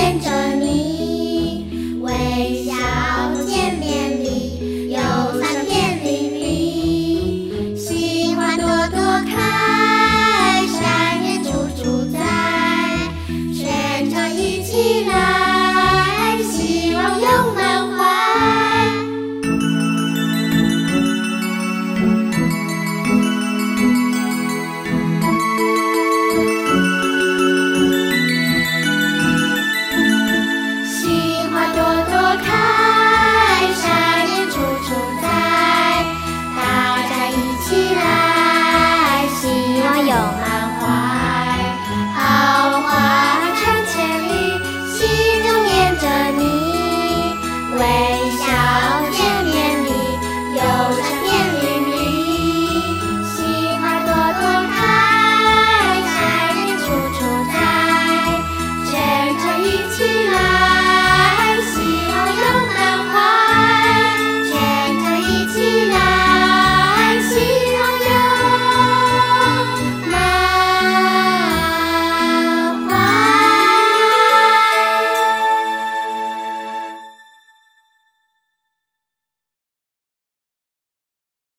and joy.